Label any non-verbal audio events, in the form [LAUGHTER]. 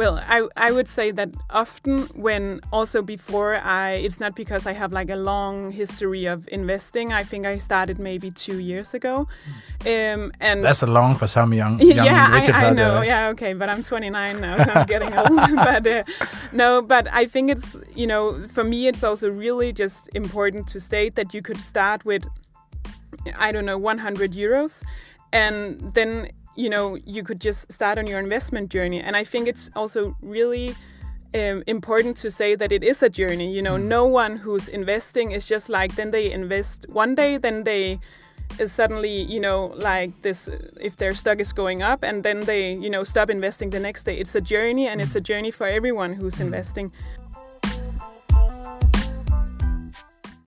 Well, I, I would say that often when also before I, it's not because I have like a long history of investing. I think I started maybe two years ago. Um, and That's a long for some young, young [LAUGHS] yeah, I, I know. there. Yeah, okay, but I'm 29 now, so I'm getting old. [LAUGHS] but uh, no, but I think it's you know for me it's also really just important to state that you could start with I don't know 100 euros, and then you know you could just start on your investment journey. And I think it's also really um, important to say that it is a journey. You know, no one who's investing is just like then they invest one day, then they is suddenly you know like this if their stock is going up and then they you know stop investing the next day it's a journey and it's a journey for everyone who's investing